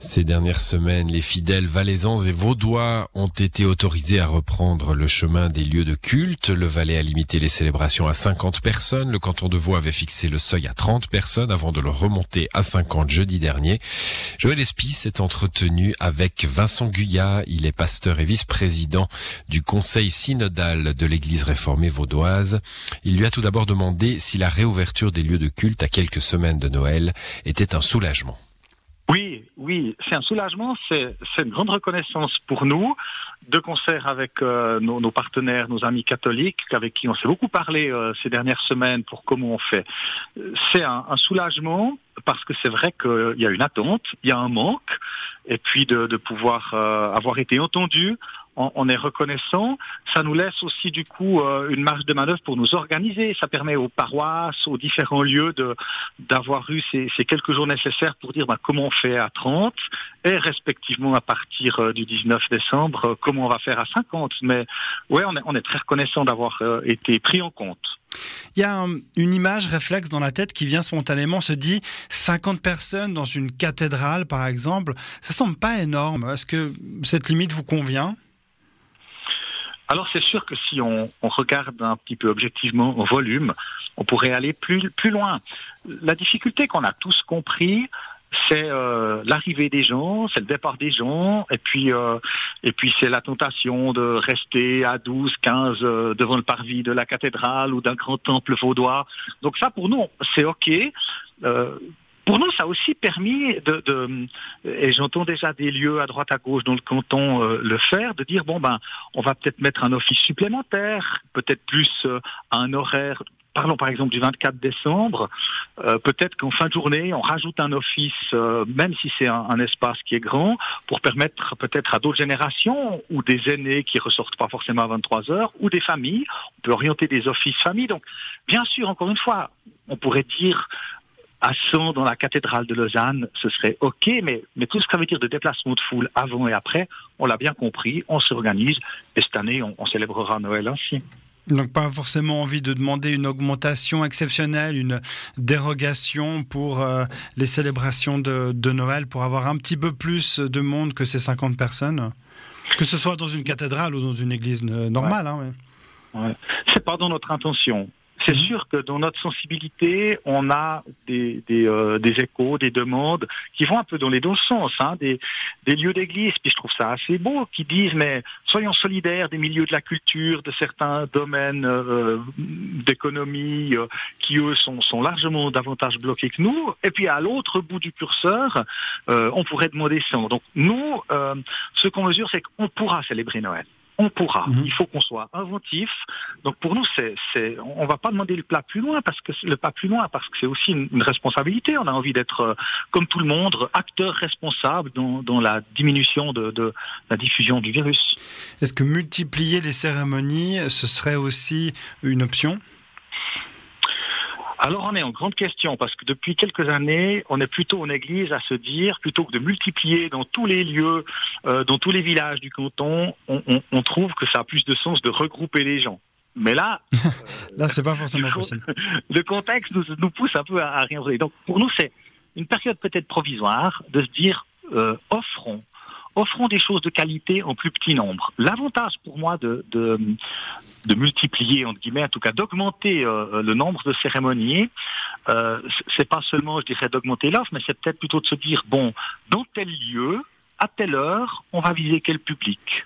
Ces dernières semaines, les fidèles valaisans et vaudois ont été autorisés à reprendre le chemin des lieux de culte. Le Valais a limité les célébrations à 50 personnes. Le canton de Vaud avait fixé le seuil à 30 personnes avant de le remonter à 50 jeudi dernier. Joël Espy s'est entretenu avec Vincent Guyat. Il est pasteur et vice-président du conseil synodal de l'église réformée vaudoise. Il lui a tout d'abord demandé si la réouverture des lieux de culte à quelques semaines de Noël était un soulagement. Oui, oui, c'est un soulagement, c'est une grande reconnaissance pour nous, de concert avec euh, nos, partenaires, nos amis catholiques, avec qui on s'est beaucoup parlé euh, ces dernières semaines pour comment on fait. C'est un, soulagement parce que c'est vrai qu'il y a une attente, il y a un manque, et puis de, pouvoir euh, avoir été entendu on, est reconnaissant. Ça nous laisse aussi du coup euh, une marge de manœuvre pour nous organiser. Ça permet aux paroisses, aux différents lieux d'avoir eu ces, quelques jours nécessaires pour dire bah, comment on fait à 30 et respectivement à partir euh, du 19 décembre euh, comment on va faire à 50. Mais ouais, on est, on est très reconnaissant d'avoir été pris en compte. Il y a une image réflexe dans la tête qui vient spontanément, se dit 50 personnes dans une cathédrale par exemple, ça semble pas énorme. Est-ce que cette limite vous convient? Alors c'est sûr que si on, regarde un petit peu objectivement au volume, on pourrait aller plus, plus loin. La difficulté qu'on a tous compris, c'est euh, l'arrivée des gens, c'est le départ des gens, et puis euh, et puis c'est la tentation de rester à 12, 15 euh, devant le parvis de la cathédrale ou d'un grand temple vaudois. Donc ça pour nous c'est ok. Pour nous, ça a aussi permis de, et j'entends déjà des lieux à droite à gauche dans le canton euh, le faire, de dire bon ben, on va peut-être mettre un office supplémentaire, peut-être plus euh, un horaire parlons par exemple du 24 décembre, euh, peut-être qu'en fin de journée, on rajoute un office, même si c'est un, espace qui est grand, pour permettre peut-être à d'autres générations ou des aînés qui ressortent pas forcément à 23 heures, ou des familles, on peut orienter des offices familles. Donc, bien sûr, encore une fois, on pourrait dire à 100 dans la cathédrale de Lausanne, ce serait OK, mais, mais tout ce que ça veut dire de déplacement de foule avant et après, on l'a bien compris, on s'organise, et cette année, on, célébrera Noël ainsi. Donc pas forcément envie de demander une augmentation exceptionnelle, une dérogation pour euh, les célébrations de, Noël, pour avoir un petit peu plus de monde que ces 50 personnes? Que ce soit dans une cathédrale ou dans une église normale. Hein, ouais. C'est pas dans notre intention. C'est mhm. sûr que dans notre sensibilité, on a des, euh, des, échos, des demandes qui vont un peu dans les deux sens, hein, des, des, lieux d'église, puis je trouve ça assez beau, qui disent mais soyons solidaires des milieux de la culture, de certains domaines euh, d'économie euh, qui eux sont, sont, largement davantage bloqués que nous, et puis à l'autre bout du curseur, on pourrait demander ça. Donc nous, ce qu'on mesure, c'est qu'on pourra célébrer Noël on pourra. Mhm. Il faut qu'on soit inventif. Donc pour nous, c'est, c'est, on va pas demander le plat plus loin parce que le pas plus loin parce que c'est aussi une, responsabilité. On a envie d'être euh, comme tout le monde, acteur responsable dans, dans la diminution de, de, la diffusion du virus. Est-ce que multiplier les cérémonies, ce serait aussi une option? Alors on est en grande question parce que depuis quelques années, on est plutôt en église à se dire, plutôt que de multiplier dans tous les lieux, euh, dans tous les villages du canton, on, trouve que ça a plus de sens de regrouper les gens. Mais là, là c'est pas forcément possible. Le contexte nous, pousse un peu à, rien Donc pour nous, c'est une période peut-être provisoire de se dire euh, offrons offrons des choses de qualité en plus petit nombre. L'avantage pour moi de, multiplier, entre guillemets, en tout cas d'augmenter euh, le nombre de cérémonies, euh, c'est pas seulement, je dirais, d'augmenter l'offre, mais c'est peut-être plutôt de se dire, bon, dans tel lieu, à telle heure, on va viser quel public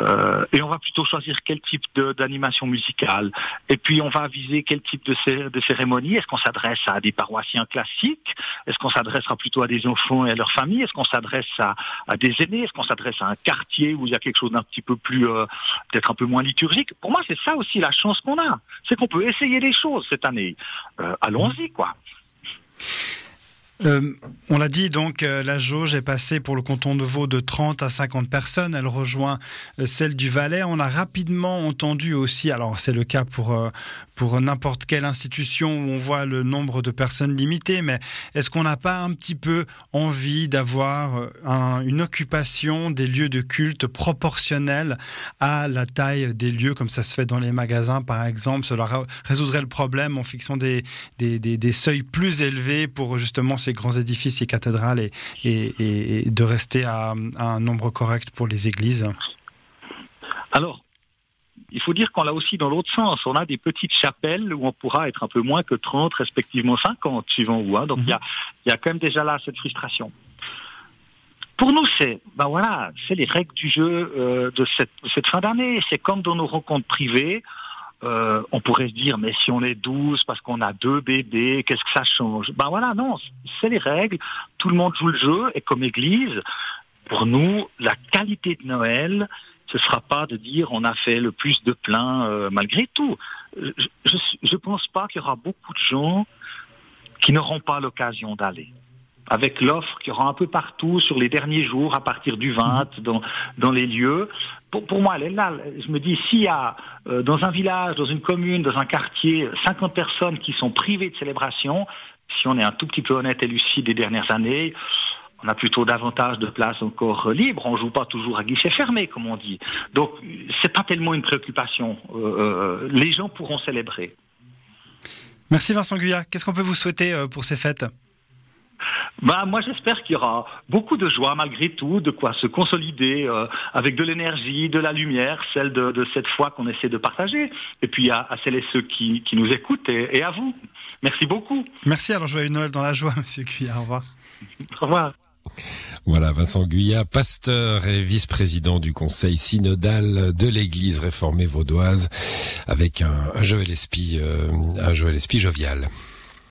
euh, et on va plutôt choisir quel type d'animation musicale. Et puis on va viser quel type de, de cérémonie. Est-ce qu'on s'adresse à des paroissiens classiques? Est-ce qu'on s'adressera plutôt à des enfants et à leurs familles? Est-ce qu'on s'adresse à, des aînés? Est-ce qu'on s'adresse à un quartier où il y a quelque chose d'un petit peu plus, euh, peut-être un peu moins liturgique? Pour moi, c'est ça aussi la chance qu'on a. C'est qu'on peut essayer les choses cette année. Euh, allons-y, quoi. Euh, on l'a dit, donc, euh, la jauge est passée pour le canton de Vaud de 30 à 50 personnes. Elle rejoint euh, celle du Valais. On a rapidement entendu aussi, alors c'est le cas pour, pour n'importe quelle institution où on voit le nombre de personnes limité, mais est-ce qu'on n'a pas un petit peu envie d'avoir une occupation des lieux de culte proportionnelle à la taille des lieux, comme ça se fait dans les magasins, par exemple? Cela résoudrait le problème en fixant des, des, des seuils plus élevés pour justement ces grands édifices, ces cathédrales, et, et, de rester à, un nombre correct pour les églises Alors, il faut dire qu'on l'a aussi dans l'autre sens. On a des petites chapelles où on pourra être un peu moins que 30, respectivement 50, suivant où. Hein. Donc il y, a, y, a, quand même déjà là cette frustration. Pour nous, c'est ben voilà, c'est les règles du jeu euh, de, cette, cette, fin d'année. C'est comme dans nos rencontres privées. Euh, on pourrait se dire, mais si on est 12 parce qu'on a deux bébés, qu'est-ce que ça change? Ben voilà, non, c'est les règles. Tout le monde joue le jeu et comme Église, pour nous, la qualité de Noël, ce ne sera pas de dire on a fait le plus de plein euh, malgré tout. Je ne pense pas qu'il y aura beaucoup de gens qui n'auront pas l'occasion d'aller avec l'offre qu'il y aura un peu partout sur les derniers jours, à partir du 20, dans, dans les lieux. Pour, pour moi, elle est là. Je me dis, s'il y a euh, dans un village, dans une commune, dans un quartier, 50 personnes qui sont privées de célébration, si on est un tout petit peu honnête et lucide des dernières années, on a plutôt davantage de places encore libres. On joue pas toujours à guichet fermé, comme on dit. Donc, c'est pas tellement une préoccupation. Euh, euh, les gens pourront célébrer. Merci Vincent Guyat. Qu'est-ce qu'on peut vous souhaiter pour ces fêtes? Bah, moi j'espère qu'il y aura beaucoup de joie malgré tout, de quoi se consolider euh, avec de l'énergie, de la lumière, celle de, cette foi qu'on essaie de partager. Et puis à, celles et ceux qui, nous écoutent et, à vous. Merci beaucoup. Merci, alors joyeux Noël dans la joie, Monsieur Guyat. Au revoir. Au revoir. Voilà, Vincent Guyat, pasteur et vice-président du conseil synodal de l'église réformée vaudoise, avec un, Joël Espy, euh, un Joël Espy jovial.